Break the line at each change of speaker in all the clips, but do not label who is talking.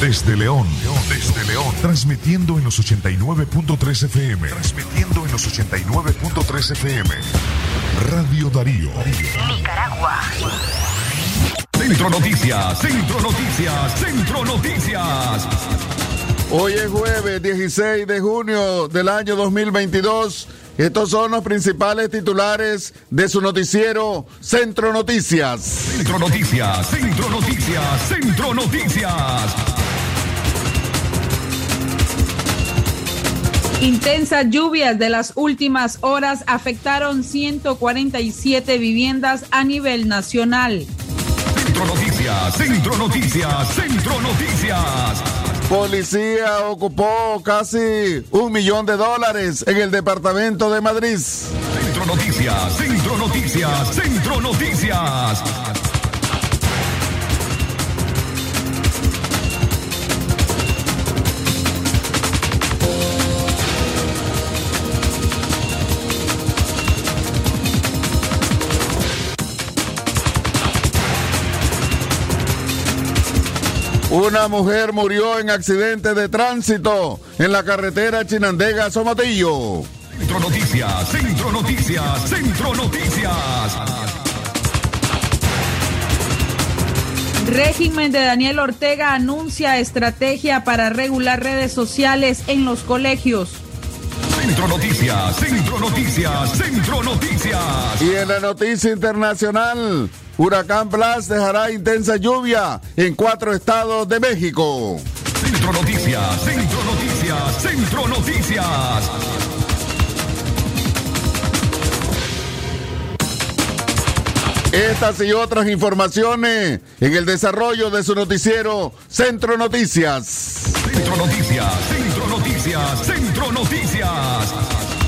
Desde León, desde León, transmitiendo en los 89.3 FM, transmitiendo en los 89.3 FM. Radio Darío.
Nicaragua.
Centro Noticias, Centro Noticias, Centro Noticias.
Hoy es jueves 16 de junio del año 2022. Estos son los principales titulares de su noticiero Centro Noticias.
Centro Noticias, Centro Noticias, Centro Noticias.
Intensas lluvias de las últimas horas afectaron 147 viviendas a nivel nacional.
Centro Noticias, Centro Noticias, Centro Noticias.
Policía ocupó casi un millón de dólares en el departamento de Madrid.
Centro Noticias, Centro Noticias, Centro Noticias.
Una mujer murió en accidente de tránsito en la carretera Chinandega Somatillo.
Centro Noticias, Centro Noticias, Centro Noticias.
Régimen de Daniel Ortega anuncia estrategia para regular redes sociales en los colegios.
Centro Noticias, Centro Noticias, Centro Noticias.
Y en la noticia internacional, Huracán Blas dejará intensa lluvia en cuatro estados de México.
Centro Noticias, Centro Noticias, Centro Noticias.
Estas y otras informaciones en el desarrollo de su noticiero Centro Noticias.
Centro Noticias, Centro Noticias, Centro Noticias.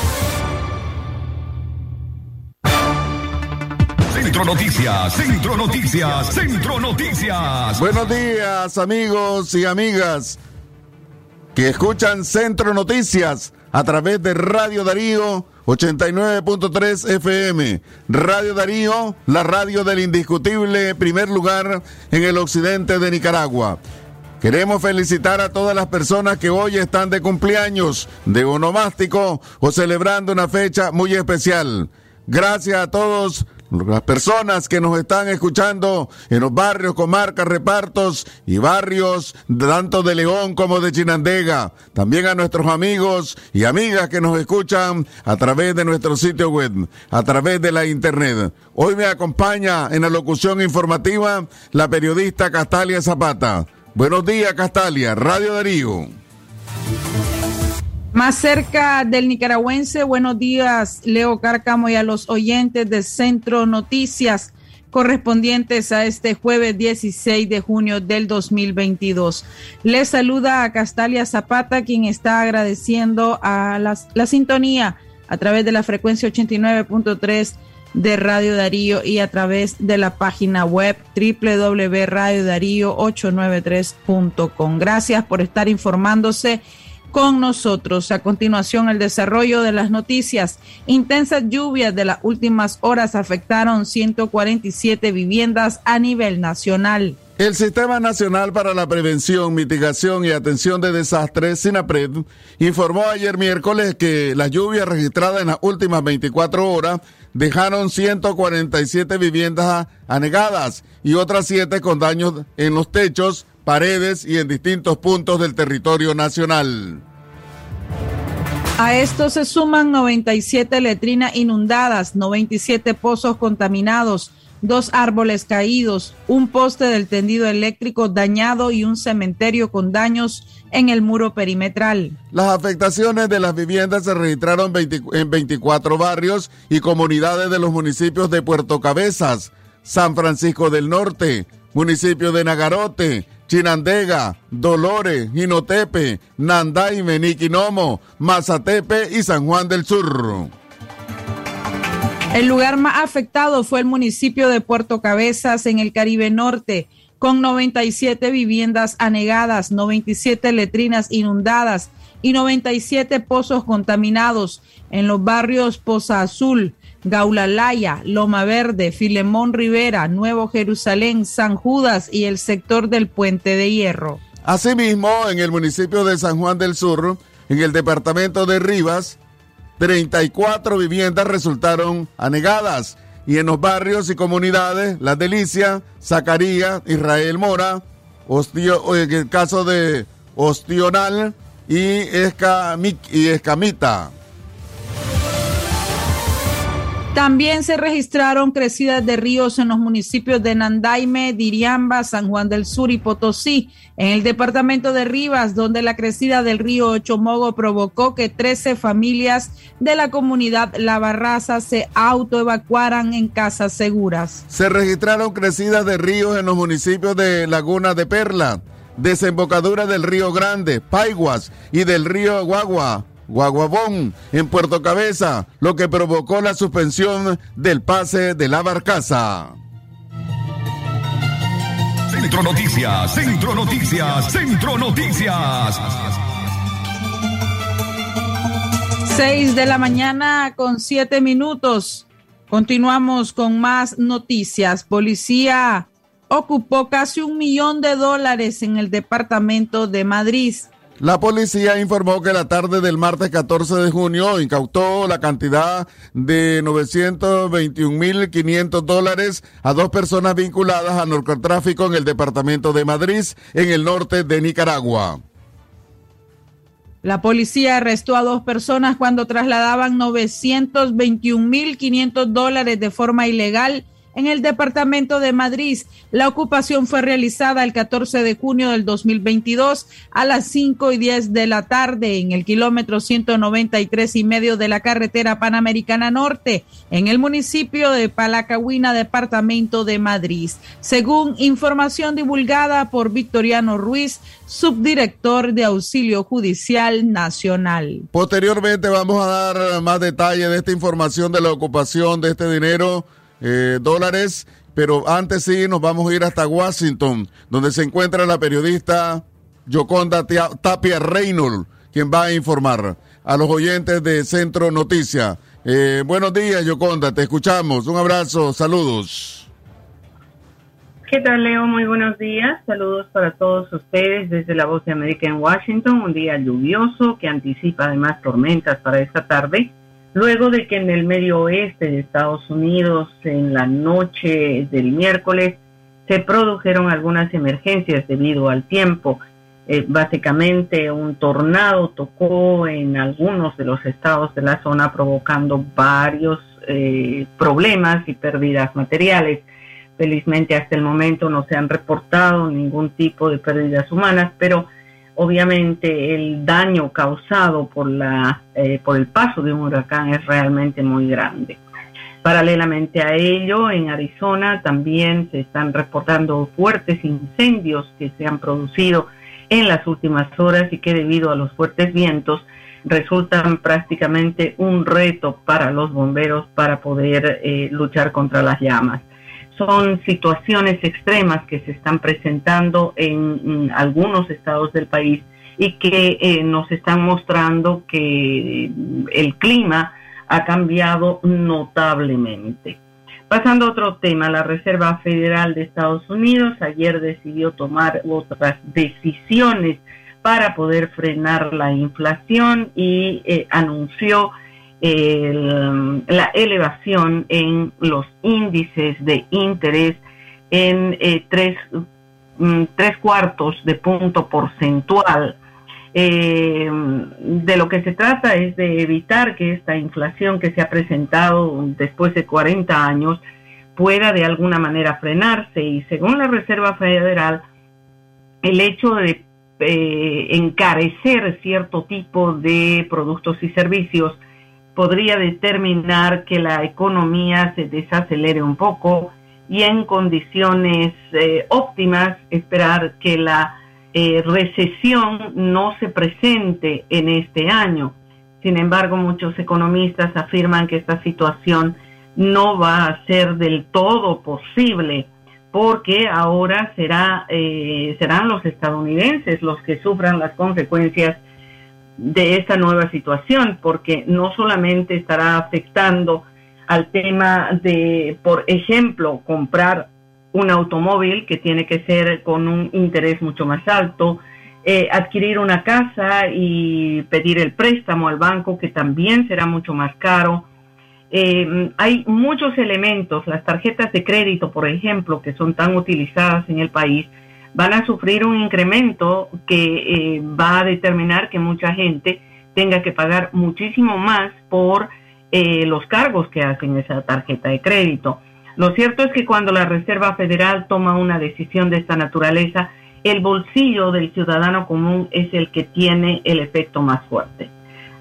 Centro Noticias, Centro Noticias, Centro Noticias.
Buenos días amigos y amigas que escuchan Centro Noticias a través de Radio Darío 89.3 FM. Radio Darío, la radio del indiscutible primer lugar en el occidente de Nicaragua. Queremos felicitar a todas las personas que hoy están de cumpleaños, de onomástico o celebrando una fecha muy especial. Gracias a todos las personas que nos están escuchando en los barrios, comarcas, repartos y barrios tanto de León como de Chinandega. También a nuestros amigos y amigas que nos escuchan a través de nuestro sitio web, a través de la internet. Hoy me acompaña en la locución informativa la periodista Castalia Zapata. Buenos días, Castalia, Radio Darío.
Más cerca del nicaragüense, buenos días, Leo Cárcamo y a los oyentes de Centro Noticias correspondientes a este jueves 16 de junio del 2022. Les saluda a Castalia Zapata, quien está agradeciendo a la sintonía a través de la frecuencia 89.3 de Radio Darío y a través de la página web www.radiodarío893.com. Gracias por estar informándose con nosotros. A continuación, el desarrollo de las noticias. Intensas lluvias de las últimas horas afectaron 147 viviendas a nivel nacional.
El Sistema Nacional para la Prevención, Mitigación y Atención de Desastres, SINAPRED, informó ayer miércoles que las lluvias registradas en las últimas 24 horas dejaron 147 viviendas anegadas y otras 7 con daños en los techos, paredes y en distintos puntos del territorio nacional.
A esto se suman 97 letrinas inundadas, 97 pozos contaminados, dos árboles caídos, un poste del tendido eléctrico dañado y un cementerio con daños en el muro perimetral.
Las afectaciones de las viviendas se registraron 20 en 24 barrios y comunidades de los municipios de Puerto Cabezas, San Francisco del Norte, municipio de Nagarote, Chinandega, Dolores, Jinotepe, Nandaime, Niquinomo, Mazatepe y San Juan del Sur.
El lugar más afectado fue el municipio de Puerto Cabezas en el Caribe Norte, con 97 viviendas anegadas, 97 letrinas inundadas y 97 pozos contaminados en los barrios Poza Azul, Gaulalaya, Loma Verde, Filemón Rivera, Nuevo Jerusalén, San Judas y el sector del Puente de Hierro.
Asimismo, en el municipio de San Juan del Sur, en el departamento de Rivas, 34 viviendas resultaron anegadas y en los barrios y comunidades, La Delicia, Zacarías, Israel Mora, en el caso de Ostional y, y Escamita.
También se registraron crecidas de ríos en los municipios de Nandaime, Diriamba, San Juan del Sur y Potosí, en el departamento de Rivas, donde la crecida del río Ochomogo provocó que 13 familias de la comunidad La Barraza se autoevacuaran en casas seguras.
Se registraron crecidas de ríos en los municipios de Laguna de Perla, desembocadura del río Grande, Paiguas y del río Guagua Guaguabón en Puerto Cabeza, lo que provocó la suspensión del pase de la barcaza.
Centro Noticias, Centro Noticias, Centro Noticias.
Seis de la mañana con siete minutos. Continuamos con más noticias. Policía ocupó casi un millón de dólares en el departamento de Madrid.
La policía informó que la tarde del martes 14 de junio incautó la cantidad de 921.500 dólares a dos personas vinculadas al narcotráfico en el departamento de Madrid, en el norte de Nicaragua.
La policía arrestó a dos personas cuando trasladaban 921.500 dólares de forma ilegal en el departamento de Madrid. La ocupación fue realizada el 14 de junio del 2022 a las 5 y 10 de la tarde en el kilómetro 193 y medio de la carretera panamericana norte en el municipio de Palacahuina, departamento de Madrid. Según información divulgada por Victoriano Ruiz, subdirector de Auxilio Judicial Nacional.
Posteriormente vamos a dar más detalles de esta información de la ocupación de este dinero eh, dólares. Pero antes sí, nos vamos a ir hasta Washington, donde se encuentra la periodista Yoconda Tapia Reynolds, quien va a informar a los oyentes de Centro Noticia. Eh, buenos días, Yoconda, te escuchamos. Un abrazo, saludos.
¿Qué tal, Leo? Muy buenos días. Saludos para todos ustedes desde la Voz de América en Washington. Un día lluvioso que anticipa además tormentas para esta tarde. Luego de que en el medio oeste de Estados Unidos, en la noche del miércoles, se produjeron algunas emergencias debido al tiempo. Eh, básicamente un tornado tocó en algunos de los estados de la zona provocando varios eh, problemas y pérdidas materiales. Felizmente hasta el momento no se han reportado ningún tipo de pérdidas humanas, pero obviamente el daño causado por, la, eh, por el paso de un huracán es realmente muy grande. Paralelamente a ello, en Arizona también se están reportando fuertes incendios que se han producido en las últimas horas y que debido a los fuertes vientos resultan prácticamente un reto para los bomberos para poder eh, luchar contra las llamas son situaciones extremas que se están presentando en, algunos estados del país y que eh, nos están mostrando que el clima ha cambiado notablemente. Pasando a otro tema, la Reserva Federal de Estados Unidos ayer decidió tomar otras decisiones para poder frenar la inflación y eh, anunció la elevación en los índices de interés en eh, tres, mm, tres, cuartos de punto porcentual. Eh, de lo que se trata es de evitar que esta inflación que se ha presentado después de 40 años pueda de alguna manera frenarse y según la Reserva Federal, el hecho de eh, encarecer cierto tipo de productos y servicios podría determinar que la economía se desacelere un poco y en condiciones eh, óptimas esperar que la eh, recesión no se presente en este año. Sin embargo, muchos economistas afirman que esta situación no va a ser del todo posible porque ahora será, eh, serán los estadounidenses los que sufran las consecuencias de esta nueva situación, porque no solamente estará afectando al tema de, por ejemplo, comprar un automóvil que tiene que ser con un interés mucho más alto, eh, adquirir una casa y pedir el préstamo al banco que también será mucho más caro. Eh, hay muchos elementos, las tarjetas de crédito, por ejemplo, que son tan utilizadas en el país, van a sufrir un incremento que eh, va a determinar que mucha gente tenga que pagar muchísimo más por los cargos que hacen esa tarjeta de crédito. Lo cierto es que cuando la Reserva Federal toma una decisión de esta naturaleza, el bolsillo del ciudadano común es el que tiene el efecto más fuerte.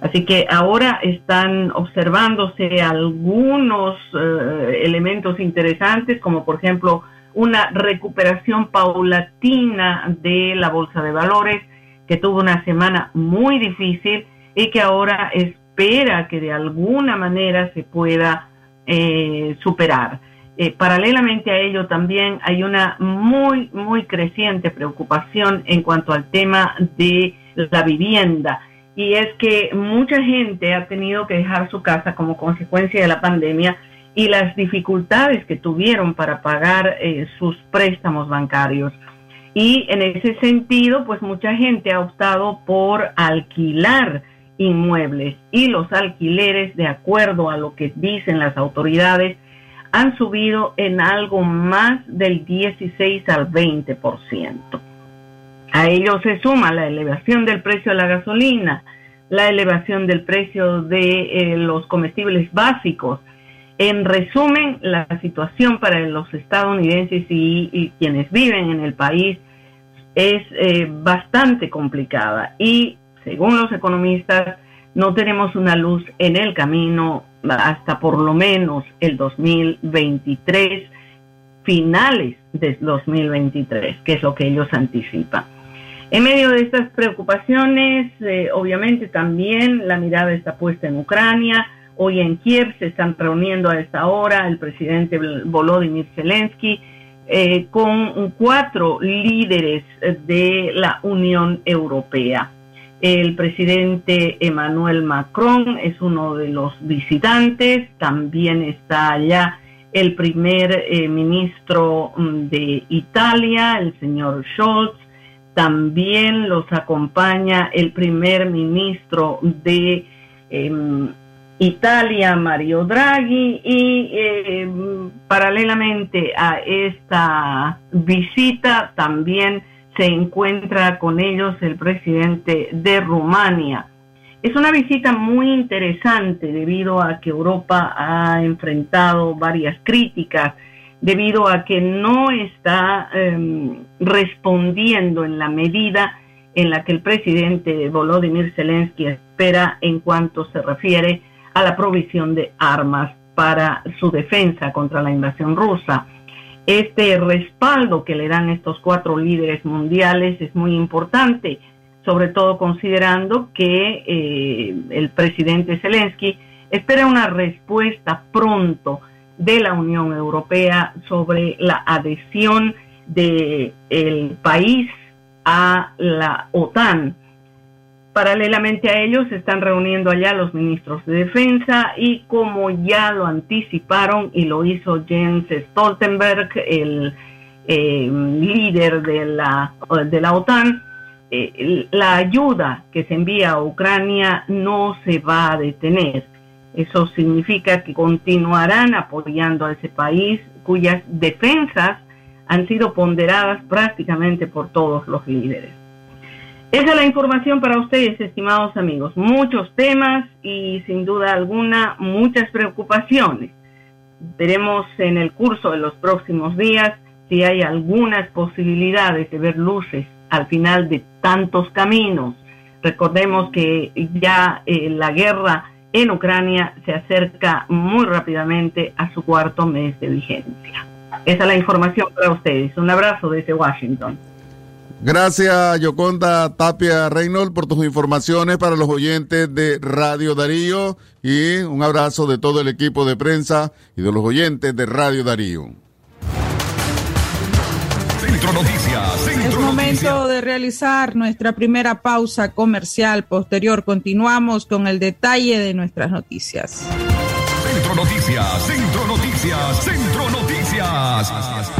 Así que ahora están observándose algunos eh, elementos interesantes, como por ejemplo una recuperación paulatina de la bolsa de valores, que tuvo una semana muy difícil y que ahora espera que de alguna manera se pueda eh, superar. Eh, paralelamente a ello también hay una muy, muy creciente preocupación en cuanto al tema de la vivienda. Y es que mucha gente ha tenido que dejar su casa como consecuencia de la pandemia y las dificultades que tuvieron para pagar eh, sus préstamos bancarios. Y en ese sentido, pues mucha gente ha optado por alquilar inmuebles y los alquileres, de acuerdo a lo que dicen las autoridades, han subido en algo más del 16 al 20%. A ello se suma la elevación del precio de la gasolina, la elevación del precio de eh, los comestibles básicos. En resumen, la situación para los estadounidenses y, quienes viven en el país es eh, bastante complicada y según los economistas no tenemos una luz en el camino hasta por lo menos el 2023, finales de 2023, que es lo que ellos anticipan. En medio de estas preocupaciones, eh, obviamente también la mirada está puesta en Ucrania. Hoy en Kiev se están reuniendo a esta hora el presidente Volodymyr Zelensky eh, con cuatro líderes de la Unión Europea. El presidente Emmanuel Macron es uno de los visitantes, también está allá el primer eh, ministro mm, de Italia, el señor Scholz, también los acompaña el primer ministro de em, Italia, Mario Draghi, y em, paralelamente a esta visita también se encuentra con ellos el presidente de Rumania. Es una visita muy interesante debido a que Europa ha enfrentado varias críticas, debido a que no está em, respondiendo en la medida en la que el presidente Volodymyr Zelensky espera en cuanto se refiere a la provisión de armas para su defensa contra la invasión rusa. Este respaldo que le dan estos cuatro líderes mundiales es muy importante, sobre todo considerando que eh, el presidente Zelensky espera una respuesta pronto de la Unión Europea sobre la adhesión del el país a la OTAN Paralelamente a ellos se están reuniendo allá los ministros de defensa y como ya lo anticiparon y lo hizo Jens Stoltenberg, el eh, líder de la, de la OTAN, eh, la ayuda que se envía a Ucrania no se va a detener. Eso significa que continuarán apoyando a ese país cuyas defensas han sido ponderadas prácticamente por todos los líderes. Esa es la información para ustedes, estimados amigos. Muchos temas y sin duda alguna muchas preocupaciones. Veremos en el curso de los próximos días si hay algunas posibilidades de ver luces al final de tantos caminos. Recordemos que ya eh, la guerra en Ucrania se acerca muy rápidamente a su cuarto mes de vigencia. Esa es la información para ustedes. Un abrazo desde Washington.
Gracias, Yoconda Tapia Reynolds, por tus informaciones para los oyentes de Radio Darío y un abrazo de todo el equipo de prensa y de los oyentes de Radio Darío.
Centro Noticias, Centro
Es momento de realizar nuestra primera pausa comercial. Posterior, continuamos con el detalle de nuestras noticias.
Centro Noticias, Centro Noticias, Centro Noticias.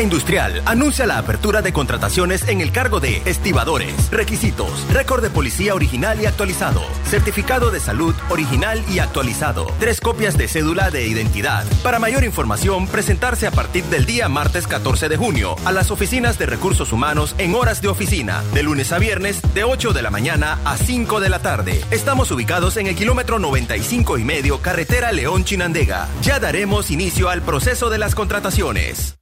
Industrial anuncia la apertura de contrataciones en el cargo de estibadores. Requisitos: récord de policía original y actualizado, certificado de salud original y actualizado, tres copias de cédula de identidad. Para mayor información, presentarse a partir del día martes 14 de junio a las oficinas de recursos humanos en horas de oficina, de lunes a viernes, de 8 de la mañana a 5 de la tarde. Estamos ubicados en el kilómetro 95 y medio, carretera León Chinandega. Ya daremos inicio al proceso de las contrataciones.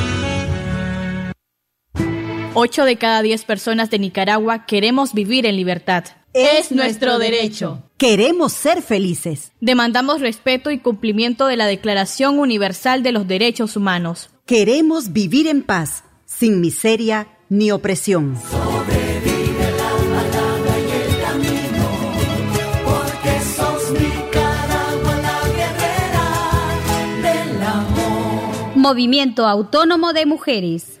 8 de cada 10 personas de Nicaragua queremos vivir en libertad.
Es nuestro derecho.
Queremos ser felices.
Demandamos respeto y cumplimiento de la Declaración Universal de los Derechos Humanos.
Queremos vivir en paz, sin miseria ni opresión.
Sobrevive la palabra y el camino, porque sos Nicaragua la guerrera del amor.
Movimiento Autónomo de Mujeres.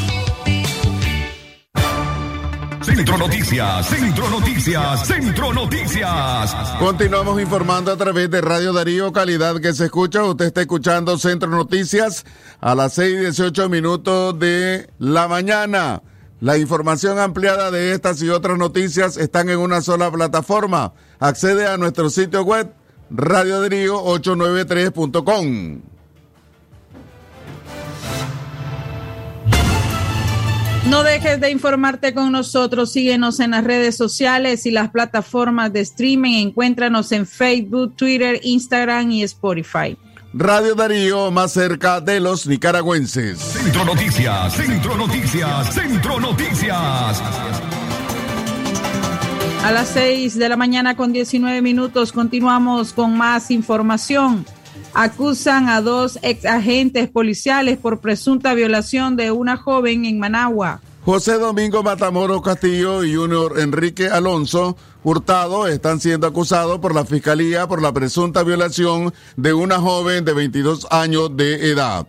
Centro Noticias, Centro Noticias, Centro Noticias.
Continuamos informando a través de Radio Darío, calidad que se escucha. Usted está escuchando Centro Noticias a las 6 y 18 minutos de la mañana. La información ampliada de estas y otras noticias están en una sola plataforma. Accede a nuestro sitio web radiodarío893.com.
No dejes de informarte con nosotros. Síguenos en las redes sociales y las plataformas de streaming. Encuéntranos en Facebook, Twitter, Instagram y Spotify.
Radio Darío, más cerca de los nicaragüenses.
Centro Noticias, Centro Noticias, Centro Noticias.
A las 6 de la mañana con 19 minutos continuamos con más información. Acusan a dos ex agentes policiales por presunta violación de una joven en Managua.
José Domingo Matamoros Castillo y Junior Enrique Alonso Hurtado están siendo acusados por la Fiscalía por la presunta violación de una joven de 22 años de edad.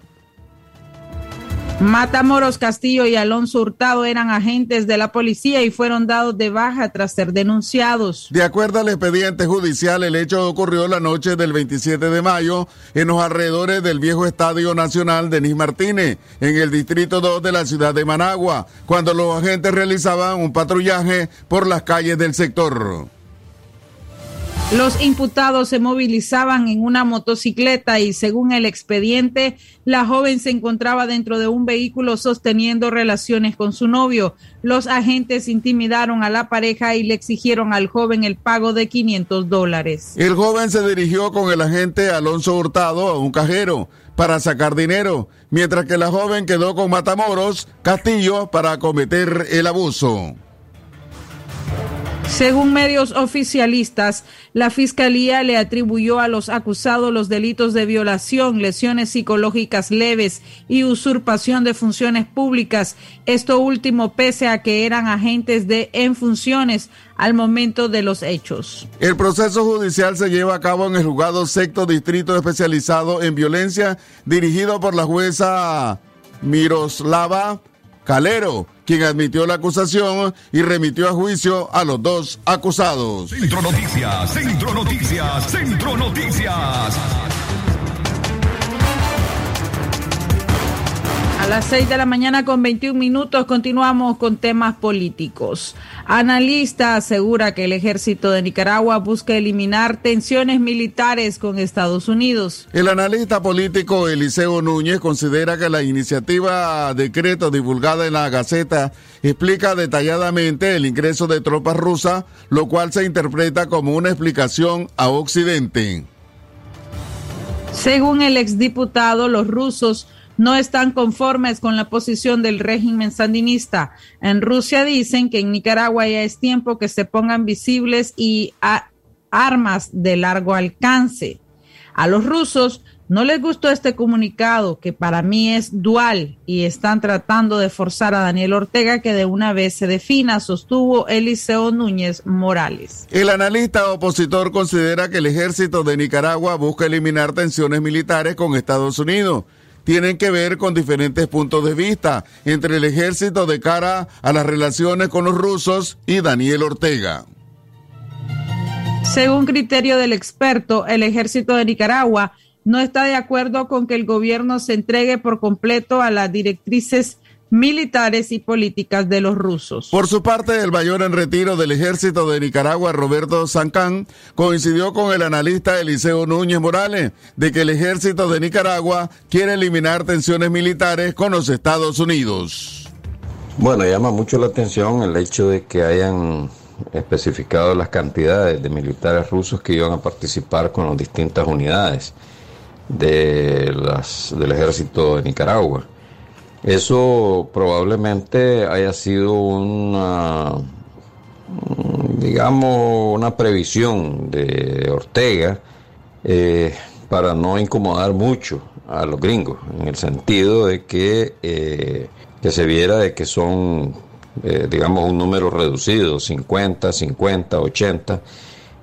Matamoros Castillo y Alonso Hurtado eran agentes de la policía y fueron dados de baja tras ser denunciados.
De acuerdo al expediente judicial, el hecho ocurrió la noche del 27 de mayo en los alrededores del viejo Estadio Nacional Denis Martínez, en el distrito 2 de la ciudad de Managua, cuando los agentes realizaban un patrullaje por las calles del sector.
Los imputados se movilizaban en una motocicleta y según el expediente, la joven se encontraba dentro de un vehículo sosteniendo relaciones con su novio. Los agentes intimidaron a la pareja y le exigieron al joven el pago de 500 dólares.
El joven se dirigió con el agente Alonso Hurtado a un cajero para sacar dinero, mientras que la joven quedó con Matamoros Castillo para cometer el abuso.
Según medios oficialistas, la Fiscalía le atribuyó a los acusados los delitos de violación, lesiones psicológicas leves y usurpación de funciones públicas. Esto último pese a que eran agentes de en funciones al momento de los hechos.
El proceso judicial se lleva a cabo en el juzgado sexto distrito especializado en violencia dirigido por la jueza Miroslava Calero, quien admitió la acusación y remitió a juicio a los dos acusados.
Centro Noticias, Centro Noticias, Centro Noticias.
Las 6 de la mañana con 21 minutos continuamos con temas políticos. Analista asegura que el ejército de Nicaragua busca eliminar tensiones militares con Estados Unidos.
El analista político Eliseo Núñez considera que la iniciativa decreto divulgada en la Gaceta explica detalladamente el ingreso de tropas rusas, lo cual se interpreta como una explicación a Occidente.
Según el exdiputado, los rusos no están conformes con la posición del régimen sandinista. En Rusia dicen que en Nicaragua ya es tiempo que se pongan visibles y armas de largo alcance. A los rusos no les gustó este comunicado, que para mí es dual, y están tratando de forzar a Daniel Ortega que de una vez se defina, sostuvo Eliseo Núñez Morales.
El analista opositor considera que el ejército de Nicaragua busca eliminar tensiones militares con Estados Unidos tienen que ver con diferentes puntos de vista entre el ejército de cara a las relaciones con los rusos y Daniel Ortega.
Según criterio del experto, el ejército de Nicaragua no está de acuerdo con que el gobierno se entregue por completo a las directrices militares y políticas de los rusos.
Por su parte, el mayor en retiro del ejército de Nicaragua, Roberto Sancán, coincidió con el analista Eliseo Núñez Morales de que el ejército de Nicaragua quiere eliminar tensiones militares con los Estados Unidos.
Bueno, llama mucho la atención el hecho de que hayan especificado las cantidades de militares rusos que iban a participar con las distintas unidades de las, del ejército de Nicaragua. Eso probablemente haya sido una, digamos, una previsión de Ortega eh, para no incomodar mucho a los gringos, en el sentido de que, eh, que se viera de que son, eh, digamos, un número reducido, 50, 50, 80,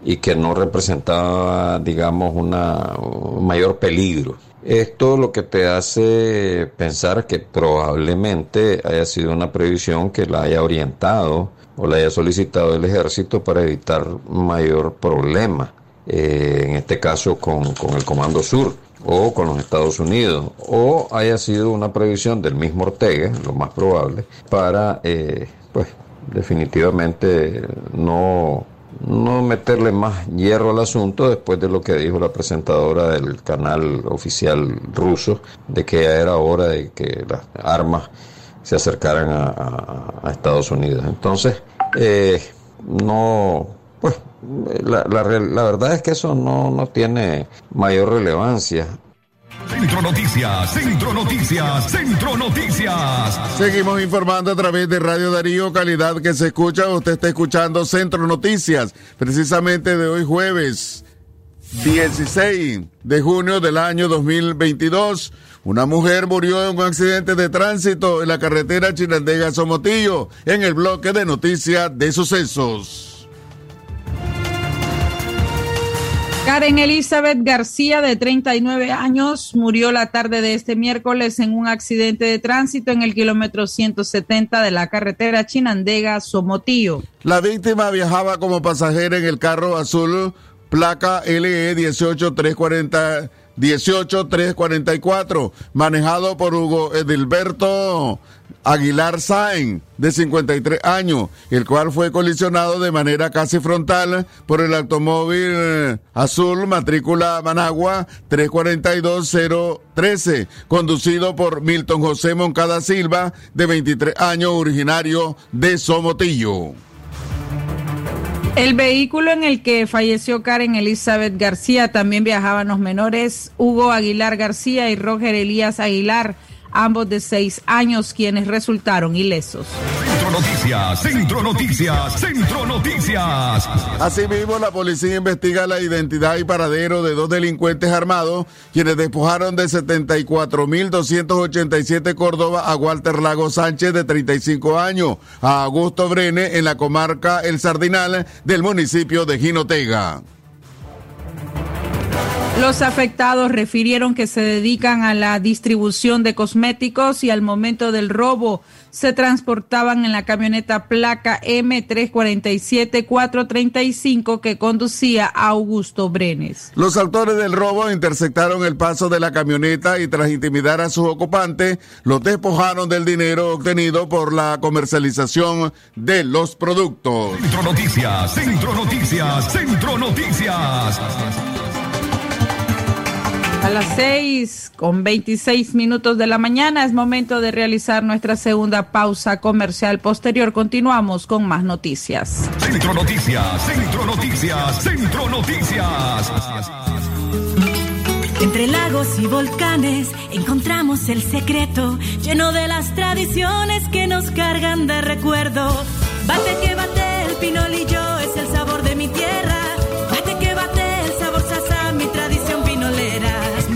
y que no representaba, digamos, una, un mayor peligro. Esto lo que te hace pensar que probablemente haya sido una previsión que la haya orientado o la haya solicitado el ejército para evitar mayor problema, eh, en este caso con, con el Comando Sur o con los Estados Unidos, o haya sido una previsión del mismo Ortega, lo más probable, para, eh, pues, definitivamente no no meterle más hierro al asunto después de lo que dijo la presentadora del canal oficial ruso, de que ya era hora de que las armas se acercaran a, Estados Unidos. Entonces, eh, no, pues la, la, la, verdad es que eso no, no tiene mayor relevancia.
Centro Noticias, Centro Noticias, Centro Noticias.
Seguimos informando a través de Radio Darío, calidad que se escucha. Usted está escuchando Centro Noticias, precisamente de hoy jueves 16 de junio del año 2022. Una mujer murió en un accidente de tránsito en la carretera Chinandega-Somotillo, en el bloque de noticias de sucesos.
Karen Elizabeth García, de 39 años, murió la tarde de este miércoles en un accidente de tránsito en el kilómetro 170 de la carretera Chinandega-Somotillo.
La víctima viajaba como pasajera en el carro azul placa LE 18340 18344, manejado por Hugo Edilberto Aguilar Sain, de 53 años, el cual fue colisionado de manera casi frontal por el automóvil eh, azul matrícula Managua 342013, conducido por Milton José Moncada Silva, de 23 años, originario de Somotillo.
El vehículo en el que falleció Karen Elizabeth García también viajaban los menores Hugo Aguilar García y Roger Elías Aguilar ambos de seis años, quienes resultaron ilesos.
Centro Noticias, Centro Noticias, Centro Noticias.
Asimismo, la policía investiga la identidad y paradero de dos delincuentes armados, quienes despojaron de 74.287 Córdoba a Walter Lago Sánchez, de 35 años, a Augusto Brene, en la comarca El Sardinal del municipio de Jinotega.
Los afectados refirieron que se dedican a la distribución de cosméticos y al momento del robo se transportaban en la camioneta placa M347-435 que conducía a Augusto Brenes.
Los autores del robo interceptaron el paso de la camioneta y tras intimidar a sus ocupantes, los despojaron del dinero obtenido por la comercialización de los productos.
Centro Noticias, Centro Noticias, Centro Noticias.
A las 6 con 26 minutos de la mañana es momento de realizar nuestra segunda pausa comercial. Posterior continuamos con más noticias.
Centro Noticias, Centro Noticias, Centro Noticias.
Entre lagos y volcanes encontramos el secreto lleno de las tradiciones que nos cargan de recuerdo. Bate que bate el pinolillo es el sabor de mi tierra.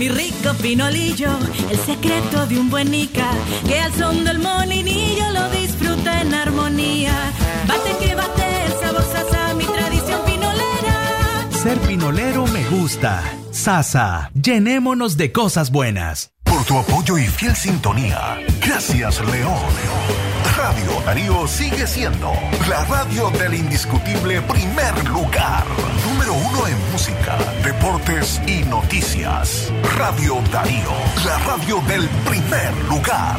Mi rico pinolillo, el secreto de un buen nica que al son del molinillo lo disfruta en armonía. Bate que bate el sabor sasa, mi tradición pinolera.
Ser pinolero me gusta. Sasa, llenémonos de cosas buenas.
Por tu apoyo y fiel sintonía. Gracias, León. Radio Darío sigue siendo la radio del indiscutible primer lugar. Y noticias. Radio Darío, la radio del primer lugar.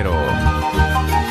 Guerrero.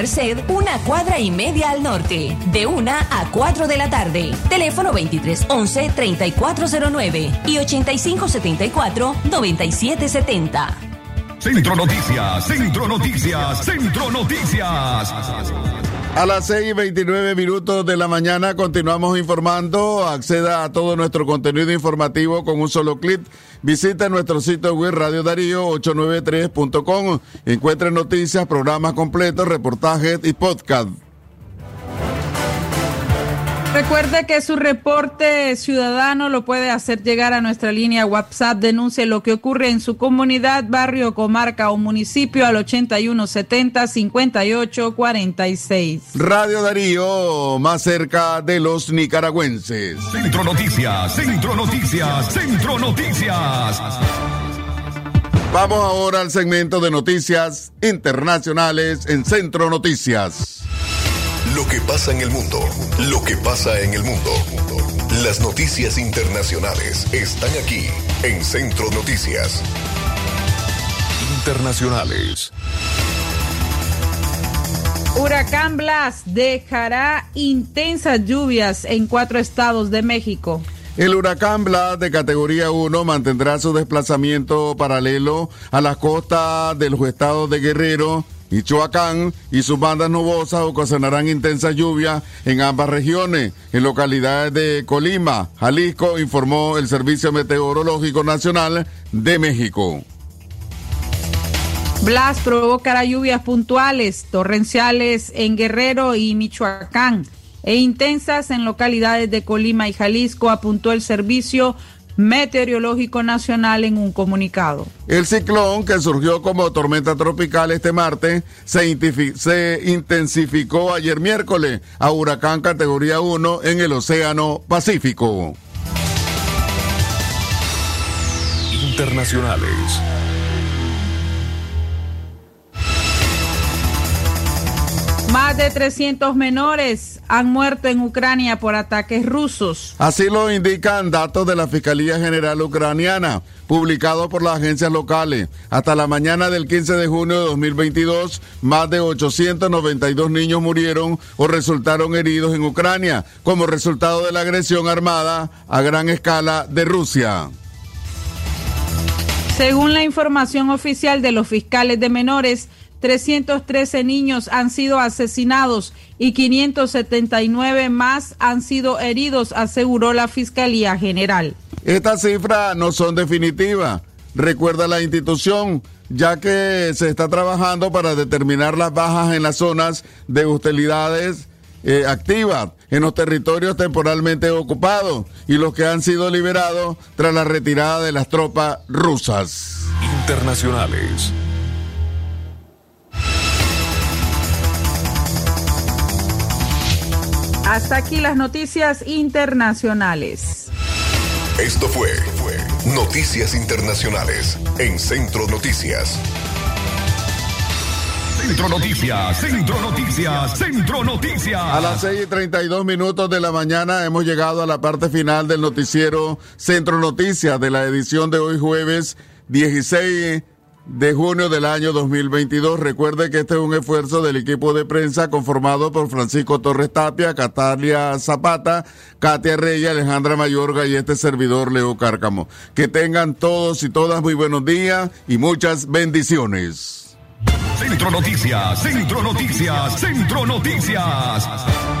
Merced, una cuadra y media al norte, de 1 a 4 de la tarde. Teléfono 2311-3409 y 8574-9770.
Centro Noticias, Centro Noticias, Centro Noticias.
A las 6 y 29 minutos de la mañana continuamos informando. Acceda a todo nuestro contenido informativo con un solo clic. Visita nuestro sitio web Radio Darío 893.com. Encuentre noticias, programas completos, reportajes y podcast.
Recuerde que su reporte ciudadano lo puede hacer llegar a nuestra línea WhatsApp. Denuncie lo que ocurre en su comunidad, barrio, comarca o municipio al 8170-5846.
Radio Darío, más cerca de los nicaragüenses.
Centro Noticias, Centro Noticias, Centro Noticias.
Vamos ahora al segmento de noticias internacionales en Centro Noticias.
Lo que pasa en el mundo, lo que pasa en el mundo. Las noticias internacionales están aquí en Centro Noticias. Internacionales.
Huracán Blas dejará intensas lluvias en cuatro estados de México.
El huracán Blas de categoría 1 mantendrá su desplazamiento paralelo a las costas de los estados de Guerrero, Michoacán y sus bandas nubosas ocasionarán intensa lluvia en ambas regiones. En localidades de Colima, Jalisco, informó el Servicio Meteorológico Nacional de México.
Blas provocará lluvias puntuales, torrenciales en Guerrero y Michoacán e intensas en localidades de Colima y Jalisco, apuntó el Servicio Meteorológico Nacional en un comunicado.
El ciclón que surgió como tormenta tropical este martes se, se, intensificó ayer miércoles a huracán categoría 1 en el Océano Pacífico.
Internacionales.
Más de 300 menores han muerto en Ucrania por ataques rusos.
Así lo indican datos de la Fiscalía General Ucraniana, publicados por las agencias locales. Hasta la mañana del 15 de junio de 2022, más de 892 niños murieron o resultaron heridos en Ucrania como resultado de la agresión armada a gran escala de Rusia.
Según la información oficial de los fiscales de menores, 313 niños han sido asesinados y 579 más han sido heridos, aseguró la Fiscalía General.
Estas cifras no son definitivas, recuerda la institución, ya que se está trabajando para determinar las bajas en las zonas de hostilidades eh, activas en los territorios temporalmente ocupados y los que han sido liberados tras la retirada de las tropas rusas.
Internacionales.
Hasta aquí las noticias internacionales.
Esto fue, fue Noticias Internacionales en Centro Noticias. Centro Noticias, Centro Noticias, Centro Noticias.
A las 6 y 32 minutos de la mañana hemos llegado a la parte final del noticiero Centro Noticias de la edición de hoy jueves 16 de junio del año 2022. Recuerde que este es un esfuerzo del equipo de prensa conformado por Francisco Torres Tapia, Catalia Zapata, Katia Reyes, Alejandra Mayorga y este servidor Leo Cárcamo. Que tengan todos y todas muy buenos días y muchas bendiciones.
Centro Noticias, Centro Noticias, Centro Noticias.